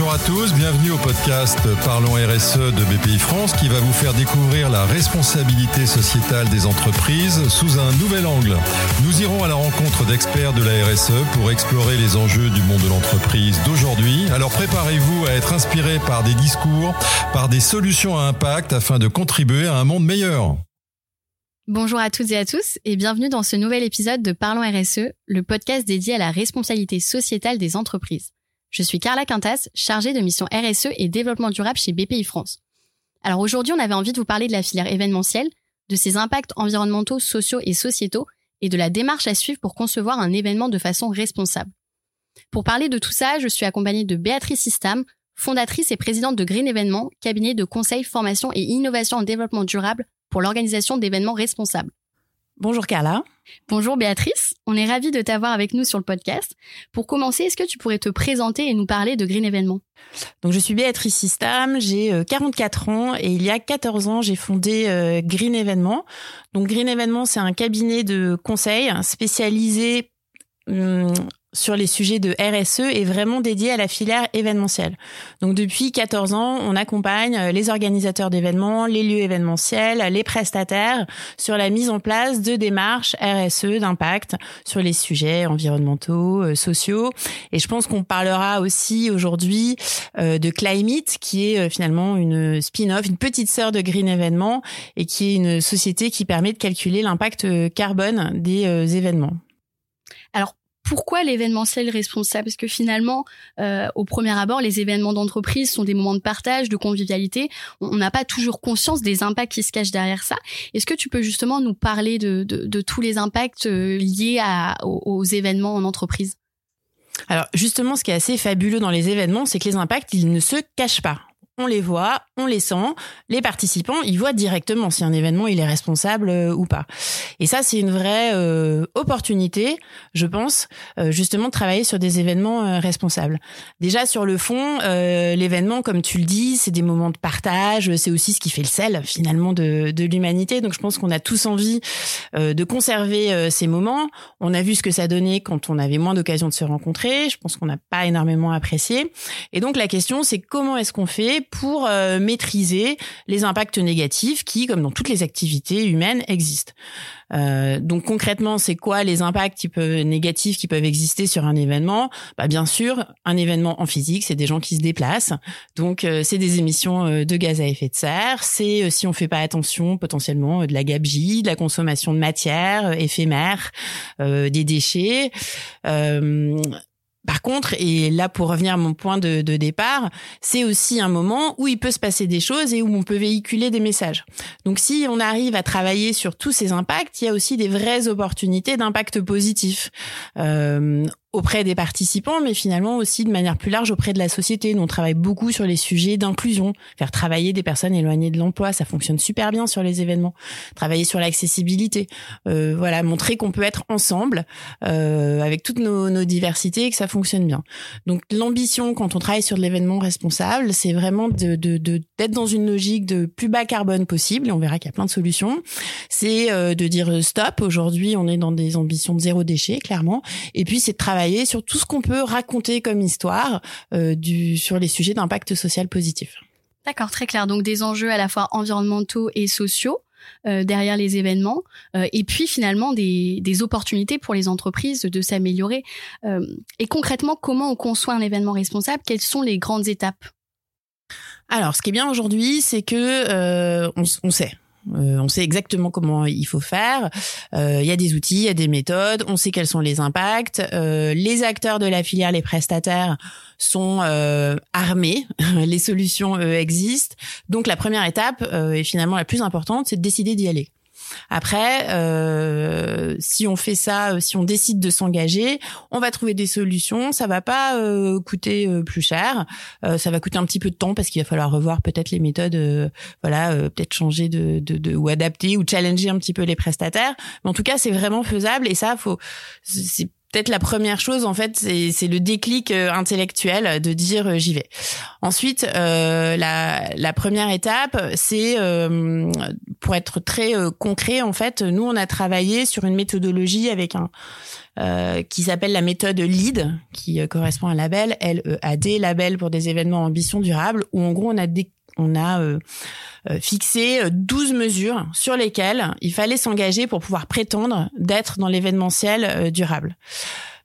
Bonjour à tous, bienvenue au podcast Parlons RSE de BPI France qui va vous faire découvrir la responsabilité sociétale des entreprises sous un nouvel angle. Nous irons à la rencontre d'experts de la RSE pour explorer les enjeux du monde de l'entreprise d'aujourd'hui. Alors préparez-vous à être inspiré par des discours, par des solutions à impact afin de contribuer à un monde meilleur. Bonjour à toutes et à tous et bienvenue dans ce nouvel épisode de Parlons RSE, le podcast dédié à la responsabilité sociétale des entreprises. Je suis Carla Quintas, chargée de mission RSE et développement durable chez BPI France. Alors aujourd'hui, on avait envie de vous parler de la filière événementielle, de ses impacts environnementaux, sociaux et sociétaux, et de la démarche à suivre pour concevoir un événement de façon responsable. Pour parler de tout ça, je suis accompagnée de Béatrice Sistam, fondatrice et présidente de Green Événements, cabinet de conseil, formation et innovation en développement durable pour l'organisation d'événements responsables. Bonjour Carla. Bonjour Béatrice, on est ravis de t'avoir avec nous sur le podcast. Pour commencer, est-ce que tu pourrais te présenter et nous parler de Green Événements Donc je suis Béatrice Systam, j'ai 44 euh, ans et il y a 14 ans, j'ai fondé euh, Green Événements. Donc Green Événements, c'est un cabinet de conseil spécialisé hum, sur les sujets de RSE est vraiment dédié à la filière événementielle. Donc depuis 14 ans, on accompagne euh, les organisateurs d'événements, les lieux événementiels, les prestataires sur la mise en place de démarches RSE d'impact sur les sujets environnementaux, euh, sociaux. Et je pense qu'on parlera aussi aujourd'hui euh, de Climate, qui est finalement une spin-off, une petite sœur de Green Événements et qui est une société qui permet de calculer l'impact carbone des événements. Alors pourquoi l'événementiel responsable? Parce que finalement, euh, au premier abord, les événements d'entreprise sont des moments de partage, de convivialité. On n'a pas toujours conscience des impacts qui se cachent derrière ça. Est-ce que tu peux justement nous parler de, tous les impacts euh, liés aux, événements en entreprise? Alors justement, ce qui est assez fabuleux dans les événements, c'est que les impacts, ils ne se cachent pas on les voit, on les sent. Les participants, ils voient directement si un événement il est responsable euh, ou pas. Et ça, c'est une vraie euh, opportunité, je pense, euh, justement de travailler sur des événements responsables. Déjà sur le fond, l'événement, comme tu le dis, c'est des moments de partage. C'est aussi ce qui fait le sel finalement de, de l'humanité. Donc je pense qu'on a tous envie de conserver ces moments. On a vu ce que ça donnait quand on avait moins d'occasions de se rencontrer. Je pense qu'on n'a pas énormément apprécié. Et donc la question, c'est comment est-ce qu'on fait pour euh, maîtriser les impacts négatifs qui, comme dans toutes les activités humaines, existent. Euh, donc concrètement, c'est quoi les impacts qui peuvent, négatifs qui peuvent exister sur un événement? Bah, Bien sûr, un événement en physique, c'est des gens qui se déplacent. Donc euh, c'est des émissions de gaz à effet de serre. C'est, si on fait pas attention, potentiellement de la gabegie, de la consommation de matière éphémère, des déchets. Par contre, et là pour revenir à mon point de, départ, c'est aussi un moment où il peut se passer des choses et où on peut véhiculer des messages. Donc si on arrive à travailler sur tous ces impacts, il y a aussi des vraies opportunités d'impact positif. Euh, auprès des participants, mais finalement aussi de manière plus large auprès de la société. On travaille beaucoup sur les sujets d'inclusion, faire travailler des personnes éloignées de l'emploi, ça fonctionne super bien sur les événements. Travailler sur l'accessibilité, euh, voilà, montrer qu'on peut être ensemble euh, avec toutes nos, nos, diversités et que ça fonctionne bien. Donc l'ambition quand on travaille sur l'événement responsable, c'est vraiment de d'être de, dans une logique de plus bas carbone possible. Et on verra qu'il y a plein de solutions. C'est euh, de dire stop. Aujourd'hui, on est dans des ambitions de zéro déchet, clairement. Et puis c'est de travailler sur tout ce qu'on peut raconter comme histoire euh, du, sur les sujets d'impact social positif. D'accord, très clair. Donc des enjeux à la fois environnementaux et sociaux. Euh, derrière les événements euh, et puis finalement des, des, opportunités pour les entreprises de s'améliorer. et concrètement, comment on conçoit un événement responsable? Quelles sont les grandes étapes? Alors, ce qui est bien aujourd'hui, c'est que on, on, sait, euh, on sait exactement comment il faut faire. Euh, il y a des outils, il y a des méthodes. On sait quels sont les impacts. Euh, les acteurs de la filière, les prestataires, sont armés. les solutions existent. Donc la première étape, et finalement la plus importante, c'est de décider d'y aller. Après, euh, si on fait ça, euh, si on décide de s'engager, on va trouver des solutions. Ça va pas euh, coûter euh, plus cher. ça va coûter un petit peu de temps parce qu'il va falloir revoir peut-être les méthodes, voilà, peut-être changer de, de, de, ou adapter ou challenger un petit peu les prestataires. Mais en tout cas, c'est vraiment faisable et ça, faut c'est peut-être la première chose en fait c'est le déclic euh, intellectuel de dire euh, j'y vais. Ensuite euh, la, première étape c'est pour être très concret en fait nous on a travaillé sur une méthodologie avec un qui s'appelle la méthode LEAD qui correspond à un label LEAD label pour des événements ambition durable où en gros on a des on a euh, euh, fixé 12 mesures sur lesquelles il fallait s'engager pour pouvoir prétendre d'être dans l'événementiel euh, durable.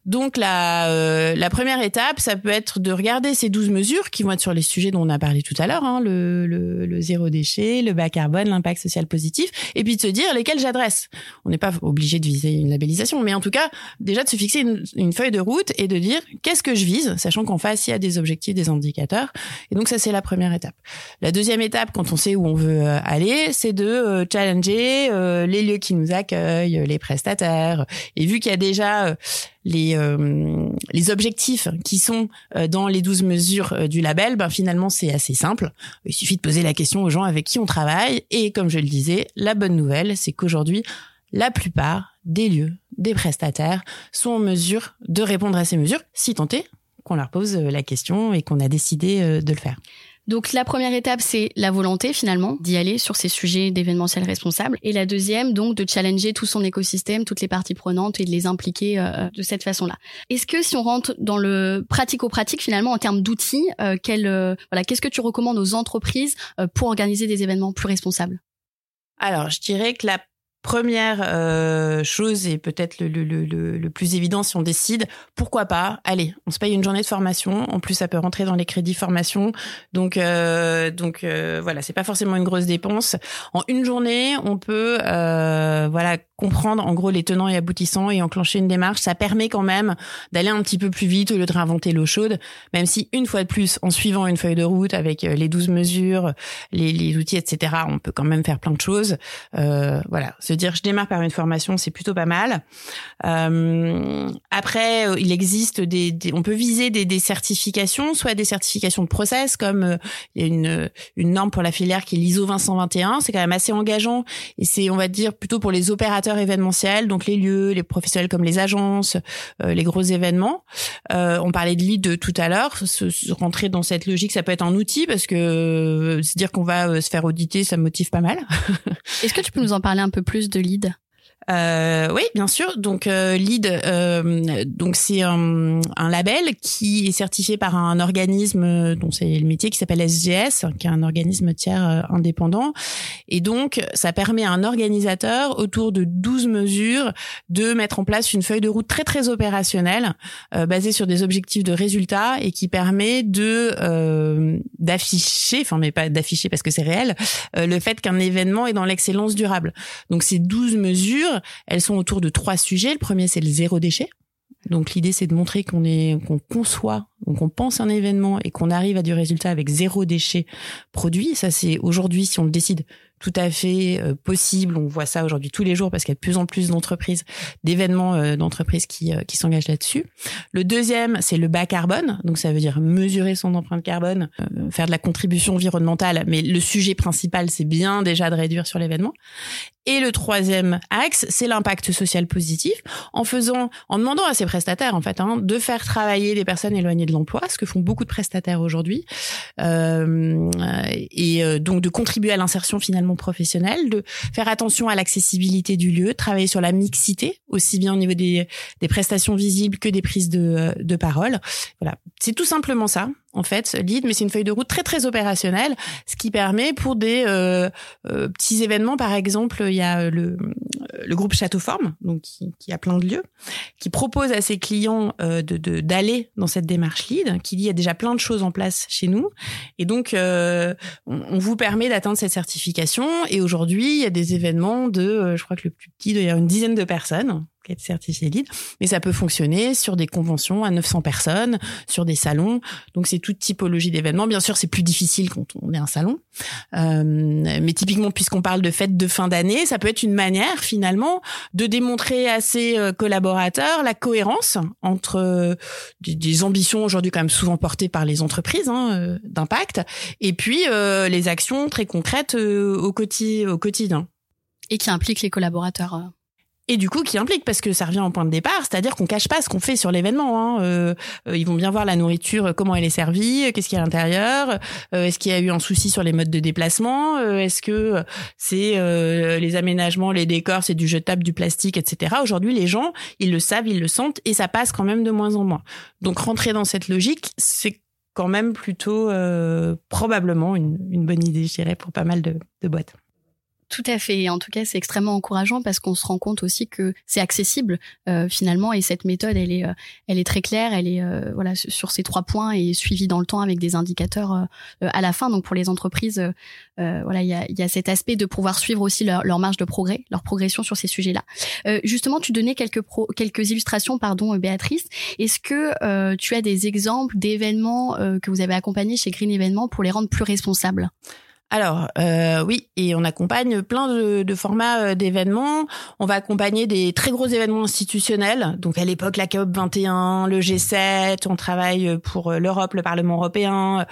Donc la, euh, la première étape, ça peut être de regarder ces 12 mesures qui vont être sur les sujets dont on a parlé tout à l'heure, hein, le, le, le, zéro déchet, le bas carbone, l'impact social positif, et puis de se dire lesquels j'adresse. On n'est pas obligé de viser une labellisation, mais en tout cas déjà de se fixer une, une feuille de route et de dire qu'est-ce que je vise, sachant qu'en face il y a des objectifs, des indicateurs. Et donc ça c'est la première étape. La deuxième étape, quand on sait où on veut euh, aller, c'est de euh, challenger les lieux qui nous accueillent, les prestataires. Et vu qu'il y a déjà les, euh, les objectifs qui sont euh, dans les 12 mesures euh, du label, ben finalement c'est assez simple. Il suffit de poser la question aux gens avec qui on travaille et comme je le disais, la bonne nouvelle, c'est qu'aujourd'hui, la plupart des lieux, des prestataires sont en mesure de répondre à ces mesures, si tant est qu'on leur pose la question et qu'on a décidé de le faire. Donc la première étape, c'est la volonté finalement d'y aller sur ces sujets d'événementiel responsable. Et la deuxième, donc, de challenger tout son écosystème, toutes les parties prenantes et de les impliquer euh, de cette façon-là. Est-ce que si on rentre dans le pratico-pratique finalement en termes d'outils, euh, euh, voilà, qu'est-ce que tu recommandes aux entreprises pour organiser des événements plus responsables? Alors, je dirais que la Première euh, chose et peut-être le, le, le, le, plus évident si on décide, pourquoi pas Allez, on se paye une journée de formation. En plus, ça peut rentrer dans les crédits formation. Donc, euh, donc euh, voilà, c'est pas forcément une grosse dépense. En une journée, on peut euh, voilà comprendre en gros les tenants et aboutissants et enclencher une démarche. Ça permet quand même d'aller un petit peu plus vite au lieu de réinventer l'eau chaude. Même si une fois de plus, en suivant une feuille de route avec euh, les 12 mesures, les, les outils, etc., on peut quand même faire plein de choses. Euh, voilà dire je démarre par une formation, c'est plutôt pas mal. Euh, après, euh, il existe des, on peut viser des, des, certifications, soit des certifications de process, comme euh, il y a une, une norme pour la filière qui est l'ISO 221, c'est quand même assez engageant et c'est, on va dire, plutôt pour les opérateurs événementiels, donc les lieux, les professionnels comme les agences, les gros événements. on parlait de lead tout à l'heure, se, rentrer dans cette logique, ça peut être un outil parce que se dire qu'on va se faire auditer, ça motive pas mal. Est-ce que tu peux nous en parler un peu plus de lead euh, oui, bien sûr. Donc euh, LEED, euh, donc c'est un, un, label qui est certifié par un organisme dont c'est le métier qui s'appelle SGS, qui est un organisme tiers euh, indépendant. Et donc ça permet à un organisateur autour de 12 mesures de mettre en place une feuille de route très très opérationnelle euh, basée sur des objectifs de résultats et qui permet de euh, d'afficher, enfin mais pas d'afficher parce que c'est réel, le fait qu'un événement est dans l'excellence durable. Donc ces 12 mesures elles sont autour de trois sujets. Le premier, c'est le zéro déchet. Donc l'idée, c'est de montrer qu'on est, qu'on conçoit, qu'on pense un événement et qu'on arrive à du résultat avec zéro déchet produit. Ça, c'est aujourd'hui, si on le décide, tout à fait euh, possible. On voit ça aujourd'hui tous les jours parce qu'il y a de plus en plus d'entreprises, d'événements euh, d'entreprises qui, euh, qui s'engagent là-dessus. Le deuxième, c'est le bas carbone. Donc ça veut dire mesurer son empreinte carbone, faire de la contribution environnementale. Mais le sujet principal, c'est bien déjà de réduire sur l'événement. Et le troisième axe, c'est l'impact social positif, en faisant, en demandant à ces prestataires en fait, hein, de faire travailler les personnes éloignées de l'emploi, ce que font beaucoup de prestataires aujourd'hui, euh, et donc de contribuer à l'insertion finalement professionnel, de faire attention à l'accessibilité du lieu, travailler sur la mixité, aussi bien au niveau des, des prestations visibles que des prises de, de parole. Voilà, c'est tout simplement ça en fait, lead, mais c'est une feuille de route très très opérationnelle, ce qui permet pour des euh, euh, petits événements, par exemple, il y a le, le groupe Château Forme, donc qui, qui, a plein de lieux, qui propose à ses clients euh, de d'aller dans cette démarche lead, qui dit il y a déjà plein de choses en place chez nous, et donc on, on, vous permet d'atteindre cette certification. Et aujourd'hui, il y a des événements de, je crois que le plus petit, il y a une dizaine de personnes être certifié lead, mais ça peut fonctionner sur des conventions à 900 personnes, sur des salons. Donc c'est toute typologie d'événements. Bien sûr, c'est plus difficile quand on est un salon, euh, mais typiquement puisqu'on parle de fête de fin d'année, ça peut être une manière finalement de démontrer à ses euh, collaborateurs la cohérence entre euh, des, ambitions aujourd'hui quand même souvent portées par les entreprises hein, d'impact et puis les actions très concrètes au quotidien. Et qui impliquent les collaborateurs et du coup qui implique parce que ça revient au point de départ, c'est-à-dire qu'on cache pas ce qu'on fait sur l'événement. Hein. Euh, euh, ils vont bien voir la nourriture, comment elle est servie, qu'est-ce qu'il y a à l'intérieur, euh, est-ce qu'il y a eu un souci sur les modes de déplacement, est-ce que c'est les aménagements, les décors, c'est du jetable, du plastique, etc. Aujourd'hui, les gens, ils le savent, ils le sentent et ça passe quand même de moins en moins. Donc rentrer dans cette logique, c'est quand même plutôt probablement une, bonne idée, je dirais, pour pas mal de boîtes. Tout à fait. En tout cas, c'est extrêmement encourageant parce qu'on se rend compte aussi que c'est accessible euh, finalement et cette méthode, elle est, euh, elle est très claire. Elle est euh, voilà sur ces trois points et suivie dans le temps avec des indicateurs à la fin. Donc pour les entreprises, voilà, il y a, cet aspect de pouvoir suivre aussi leur, leur marge de progrès, leur progression sur ces sujets-là. justement, tu donnais quelques pro, quelques illustrations, pardon, Béatrice. Est-ce que tu as des exemples d'événements que vous avez accompagnés chez Green Événements pour les rendre plus responsables? Alors euh, oui, et on accompagne plein de, de formats euh, d'événements. On va accompagner des très gros événements institutionnels. Donc à l'époque la COP 21, le G7. On travaille pour euh, l'Europe, le Parlement européen.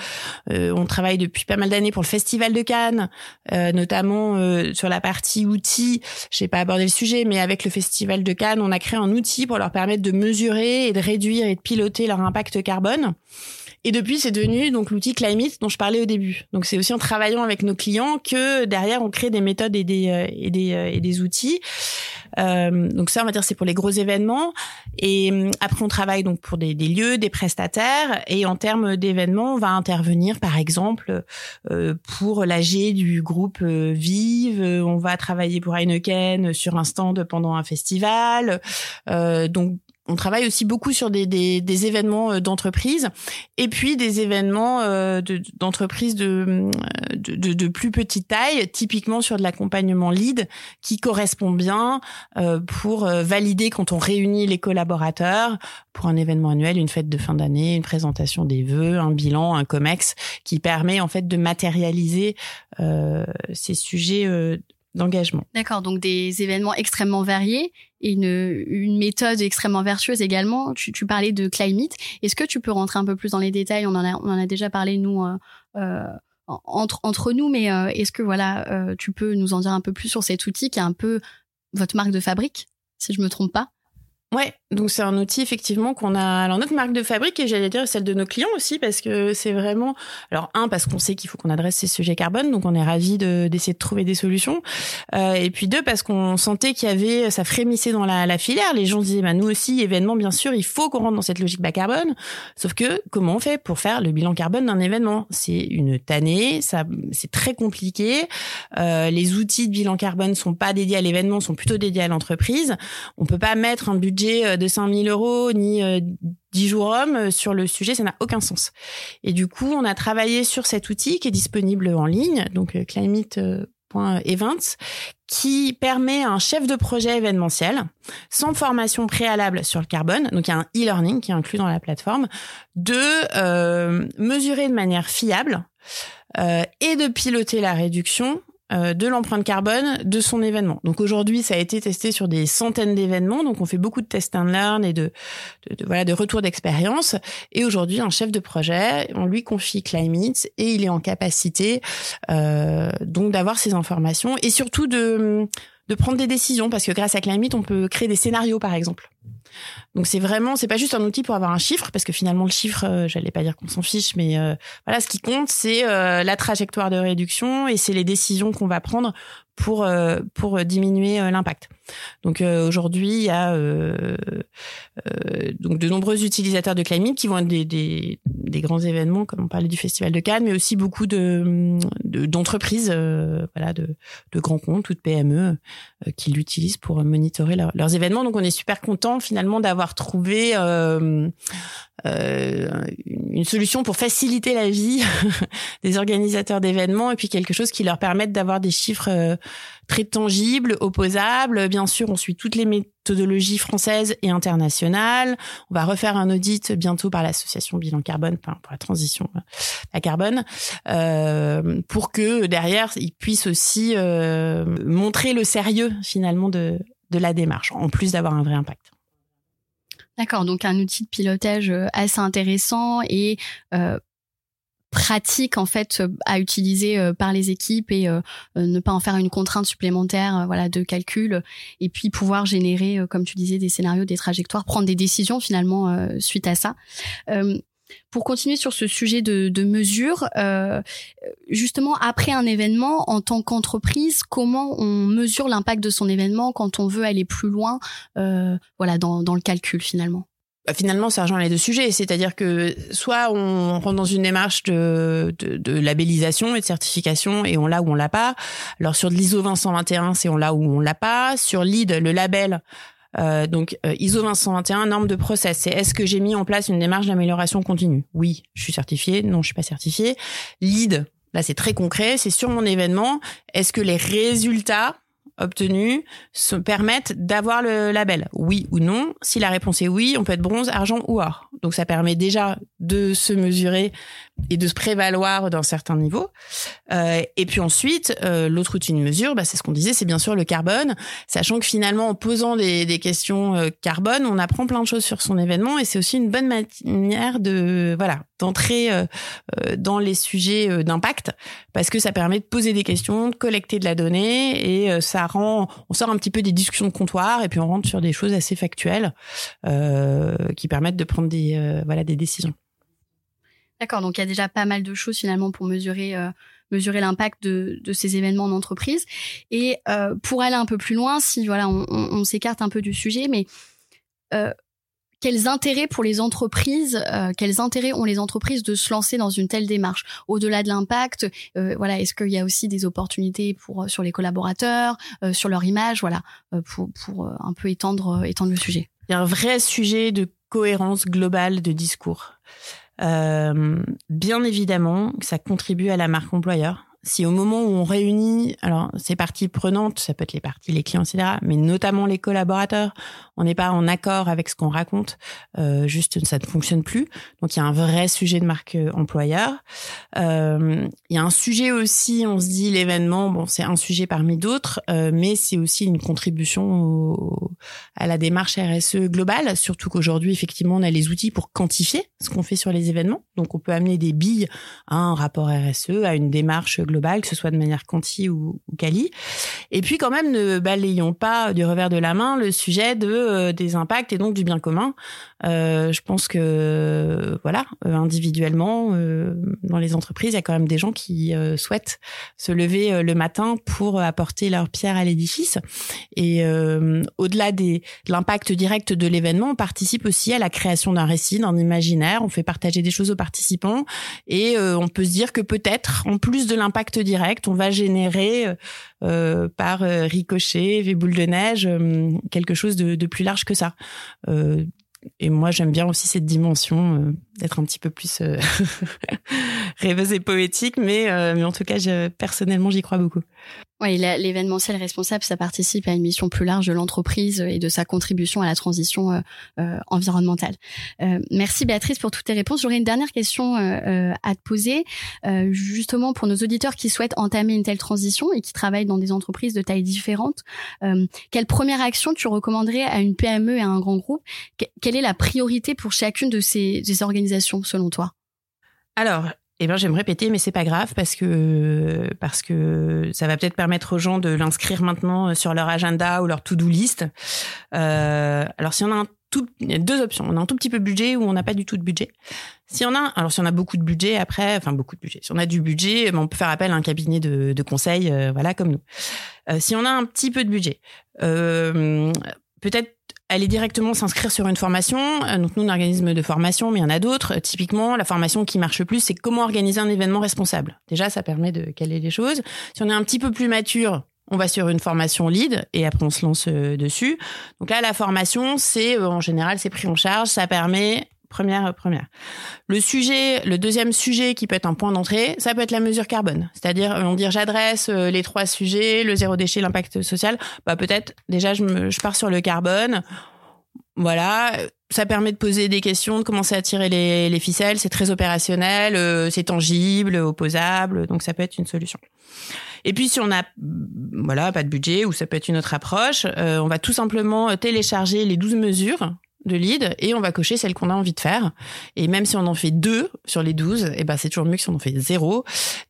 Euh, on travaille depuis pas mal d'années pour le Festival de Cannes, euh, notamment sur la partie outils. Je n'ai pas abordé le sujet, mais avec le Festival de Cannes, on a créé un outil pour leur permettre de mesurer et de réduire et de piloter leur impact carbone. Et depuis, c'est devenu donc l'outil Climate dont je parlais au début. Donc c'est aussi en travaillant avec nos clients que derrière on crée des méthodes et des euh, et des, euh, et des outils. Euh, donc ça, on va dire, c'est pour les gros événements. Et euh, après, on travaille donc pour des, des lieux, des prestataires. Et en termes d'événements, on va intervenir, par exemple, euh, pour l'AG du groupe Vive. On va travailler pour Heineken sur un stand pendant un festival. Donc on travaille aussi beaucoup sur des, événements euh, d'entreprise et puis des événements euh, d'entreprise de, de, de, plus petite taille, typiquement sur de l'accompagnement lead qui correspond bien euh, pour valider quand on réunit les collaborateurs pour un événement annuel, une fête de fin d'année, une présentation des vœux, un bilan, un comex qui permet en fait de matérialiser ces sujets d'engagement. D'accord, donc des événements extrêmement variés et une, une méthode extrêmement vertueuse également. Tu, tu parlais de Climate. Est-ce que tu peux rentrer un peu plus dans les détails? On en a, on en a déjà parlé nous euh, euh entre entre nous, mais euh, est-ce que voilà, euh, tu peux nous en dire un peu plus sur cet outil qui est un peu votre marque de fabrique, si je me trompe pas? Ouais, donc c'est un outil effectivement qu'on a. Alors notre marque de fabrique et j'allais dire celle de nos clients aussi parce que c'est vraiment. Alors un parce qu'on sait qu'il faut qu'on adresse ces sujets carbone, donc on est ravi de d'essayer de trouver des solutions. Euh, et puis deux parce qu'on sentait qu'il y avait ça frémissait dans la, la filière. Les gens disaient bah nous aussi événement bien sûr il faut qu'on rentre dans cette logique bas carbone. Sauf que comment on fait pour faire le bilan carbone d'un événement? C'est une tannée, ça c'est très compliqué. Euh, les outils de bilan carbone sont pas dédiés à l'événement, sont plutôt dédiés à l'entreprise. On peut pas mettre un budget euh, de 5000 euros ni 10 euh, jours hommes euh, sur le sujet, ça n'a aucun sens. Et du coup, on a travaillé sur cet outil qui est disponible en ligne, donc climate.events, qui permet à un chef de projet événementiel, sans formation préalable sur le carbone, donc il y a un e-learning qui est inclus dans la plateforme, de mesurer de manière fiable et de piloter la réduction euh, de l'empreinte carbone de son événement. Donc aujourd'hui, ça a été testé sur des centaines d'événements. Donc on fait beaucoup de test and learn et de, de, voilà de retours d'expérience. Et aujourd'hui, un chef de projet, on lui confie Climate et il est en capacité euh, donc d'avoir ces informations et surtout de de prendre des décisions parce que grâce à Climate, on peut créer des scénarios par exemple. Donc c'est vraiment, c'est pas juste un outil pour avoir un chiffre, parce que finalement le chiffre, euh, j'allais pas dire qu'on s'en fiche, mais euh, voilà, ce qui compte, c'est euh, la trajectoire de réduction et c'est les décisions qu'on va prendre pour pour diminuer l'impact. Donc aujourd'hui, il y a donc de nombreux utilisateurs de Climate qui vont être des, des, des, grands événements, comme on parlait du Festival de Cannes, mais aussi beaucoup de d'entreprises, voilà, de, de grands comptes ou de PME qui l'utilisent pour monitorer leurs événements. Donc on est super content finalement d'avoir trouver euh, euh, une solution pour faciliter la vie des organisateurs d'événements et puis quelque chose qui leur permette d'avoir des chiffres euh, très tangibles, opposables. Bien sûr, on suit toutes les méthodologies françaises et internationales. On va refaire un audit bientôt par l'association Bilan Carbone, pour la transition à carbone, euh, pour que derrière, ils puissent aussi euh, montrer le sérieux finalement de, de la démarche, en plus d'avoir un vrai impact. D'accord, donc un outil de pilotage euh, assez intéressant et euh, pratique en fait à utiliser par les équipes et ne pas en faire une contrainte supplémentaire voilà de calcul et puis pouvoir générer comme tu disais des scénarios des trajectoires prendre des décisions finalement suite à ça. Pour continuer sur ce sujet de, de mesure, euh, justement après un événement, en tant qu'entreprise, comment on mesure l'impact de son événement quand on veut aller plus loin, euh, voilà, dans, dans le calcul finalement? Bah, finalement, ça rejoint les deux sujets. C'est-à-dire que soit on rentre dans une démarche de, de, de labellisation et de certification et on l'a ou on l'a pas. Alors sur de l'ISO 221, c'est on l'a ou on l'a pas. Sur LEED, le label, euh, donc euh, ISO 221, norme de process. C'est est-ce que j'ai mis en place une démarche d'amélioration continue? Oui, je suis certifié. Non, je suis pas certifié. Lead, là c'est très concret. C'est sur mon événement. Est-ce que les résultats obtenus se permettent d'avoir le label Oui ou non Si la réponse est oui, on peut être bronze, argent ou or. Donc ça permet déjà de se mesurer et de se prévaloir d'un certain niveau. Euh, et puis ensuite, euh, l'autre outil de mesure, bah, c'est ce qu'on disait, c'est bien sûr le carbone, sachant que finalement, en posant des, des questions euh, carbone, on apprend plein de choses sur son événement et c'est aussi une bonne manière de voilà d'entrer euh, euh, dans les sujets d'impact parce que ça permet de poser des questions, de collecter de la donnée et ça rend, on sort un petit peu des discussions de comptoir et puis on rentre sur des choses assez factuelles qui permettent de prendre des voilà des décisions. D'accord, donc il y a déjà pas mal de choses finalement pour mesurer euh, mesurer l'impact de, de, ces événements en entreprise. Et euh, pour aller un peu plus loin, si voilà, on, s'écarte un peu du sujet, mais euh, quels intérêts pour les entreprises, quels intérêts ont les entreprises de se lancer dans une telle démarche? Au-delà de l'impact, voilà, est-ce qu'il y a aussi des opportunités pour sur les collaborateurs, sur leur image, voilà, pour, pour un peu étendre étendre le sujet? Il y a un vrai sujet de cohérence globale de discours. Euh, bien évidemment, ça contribue à la marque employeur si au moment où on réunit, alors ces parties prenantes, ça peut être les parties, les clients, etc., mais notamment les collaborateurs, on n'est pas en accord avec ce qu'on raconte, euh, juste ça ne fonctionne plus. Donc il y a un vrai sujet de marque euh, employeur. Euh, il y a un sujet aussi, on se dit l'événement, bon c'est un sujet parmi d'autres, euh, mais c'est aussi une contribution au, à la démarche RSE globale, surtout qu'aujourd'hui effectivement on a les outils pour quantifier ce qu'on fait sur les événements. Donc on peut amener des billes à un rapport RSE, à une démarche globale que ce soit de manière quanti ou, ou quali. Et puis quand même, ne balayons pas du revers de la main le sujet de euh, des impacts et donc du bien commun. Euh, je pense que voilà, euh, individuellement, euh, dans les entreprises, il y a quand même des gens qui souhaitent se lever le matin pour apporter leur pierre à l'édifice. Et au-delà de l'impact direct de l'événement, on participe aussi à la création d'un récit, d'un imaginaire. On fait partager des choses aux participants et on peut se dire que peut-être, en plus de l'impact direct, on va générer euh, par ricochet, des boules de neige, quelque chose de, de, plus large que ça. Et moi, j'aime bien aussi cette dimension euh, d'être un petit peu plus euh, rêveuse et poétique, mais, euh, mais en tout cas, je, personnellement, j'y crois beaucoup. Oui, l'événementiel responsable, ça participe à une mission plus large de l'entreprise et de sa contribution à la transition euh, euh environnementale. Euh, merci Béatrice pour toutes tes réponses. J'aurais une dernière question à te poser, justement pour nos auditeurs qui souhaitent entamer une telle transition et qui travaillent dans des entreprises de tailles différentes. quelle première action tu recommanderais à une PME et à un grand groupe? Quelle est la priorité pour chacune de ces, ces organisations selon toi? Alors, eh bien, j'aime répéter, mais c'est pas grave parce que parce que ça va peut-être permettre aux gens de l'inscrire maintenant sur leur agenda ou leur to-do list. Euh, alors, si on a un tout, deux options. On a un tout petit peu de budget ou on n'a pas du tout de budget. Si on a, alors si on a beaucoup de budget après, enfin beaucoup de budget. Si on a du budget, ben, on peut faire appel à un cabinet de, de conseil, euh, voilà comme nous. Euh, si on a un petit peu de budget, euh, peut-être aller directement s'inscrire sur une formation. Euh, donc nous, un organisme de formation, mais il y en a d'autres. Typiquement, la formation qui marche le plus, c'est comment organiser un événement responsable. Déjà, ça permet de caler les choses. Si on est un petit peu plus mature, on va sur une formation lead et après on se lance euh, dessus. Donc là, la formation, c'est euh, en général, c'est pris en charge. Ça permet première première. Le sujet, le deuxième sujet qui peut être un point d'entrée, ça peut être la mesure carbone. C'est-à-dire on dire j'adresse les trois sujets, le zéro déchet, l'impact social. Bah peut-être déjà je pars sur le carbone. Voilà, ça permet de poser des questions, de commencer à tirer les, les ficelles. C'est très opérationnel, euh, c'est tangible, opposable, donc ça peut être une solution. Et puis si on a voilà pas de budget ou ça peut être une autre approche, euh, on va tout simplement télécharger les 12 mesures de leads et on va cocher celle qu'on a envie de faire. Et même si on en fait deux sur les 12, et eh ben c'est toujours mieux que si on en fait zéro.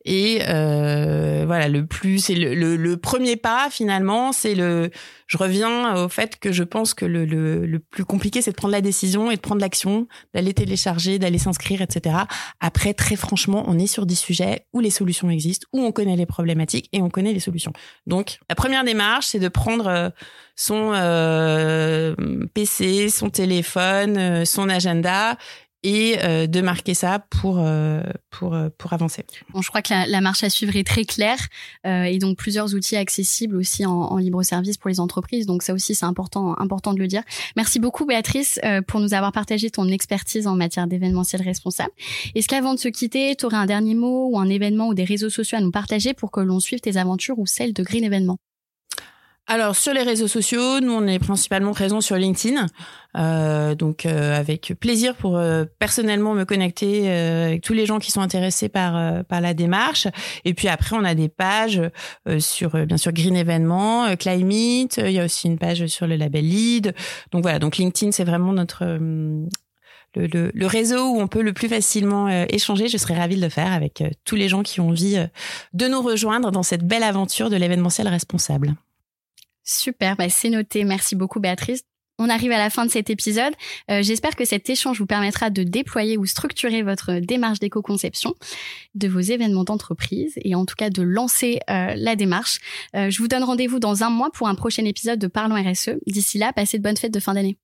Et euh, voilà, le plus, c'est le, le, premier pas finalement, c'est le. Je reviens au fait que je pense que le, le, le plus compliqué, c'est de prendre la décision et de prendre l'action, d'aller télécharger, d'aller s'inscrire, etc. Après, très franchement, on est sur des sujets où les solutions existent, où on connaît les problématiques et on connaît les solutions. Donc, la première démarche, c'est de prendre euh, son euh, PC, son téléphone, euh, son agenda et euh, de marquer ça pour euh, pour pour avancer. Bon, je crois que la, la, marche à suivre est très claire euh, et donc plusieurs outils accessibles aussi en, en, libre service pour les entreprises. Donc ça aussi c'est important important de le dire. Merci beaucoup Béatrice pour nous avoir partagé ton expertise en matière d'événementiel responsable. Est-ce qu'avant de se quitter, tu aurais un dernier mot ou un événement ou des réseaux sociaux à nous partager pour que l'on suive tes aventures ou celles de Green Événements alors sur les réseaux sociaux, nous on est principalement présents sur LinkedIn, euh, donc euh, avec plaisir pour euh, personnellement me connecter euh, avec tous les gens qui sont intéressés par par la démarche. Et puis après on a des pages sur bien sûr Green Événements, Climate. Il y a aussi une page sur le label Lead. Donc voilà, donc LinkedIn c'est vraiment notre le, le, le, réseau où on peut le plus facilement échanger. Je serais ravie de le faire avec tous les gens qui ont envie de nous rejoindre dans cette belle aventure de l'événementiel responsable. Super, bah c'est noté. Merci beaucoup Béatrice. On arrive à la fin de cet épisode. Euh, j'espère que cet échange vous permettra de déployer ou structurer votre démarche d'éco-conception de vos événements d'entreprise et en tout cas de lancer euh, la démarche. Euh, je vous donne rendez-vous dans un mois pour un prochain épisode de Parlons RSE. D'ici là, passez de bonnes fêtes de fin d'année.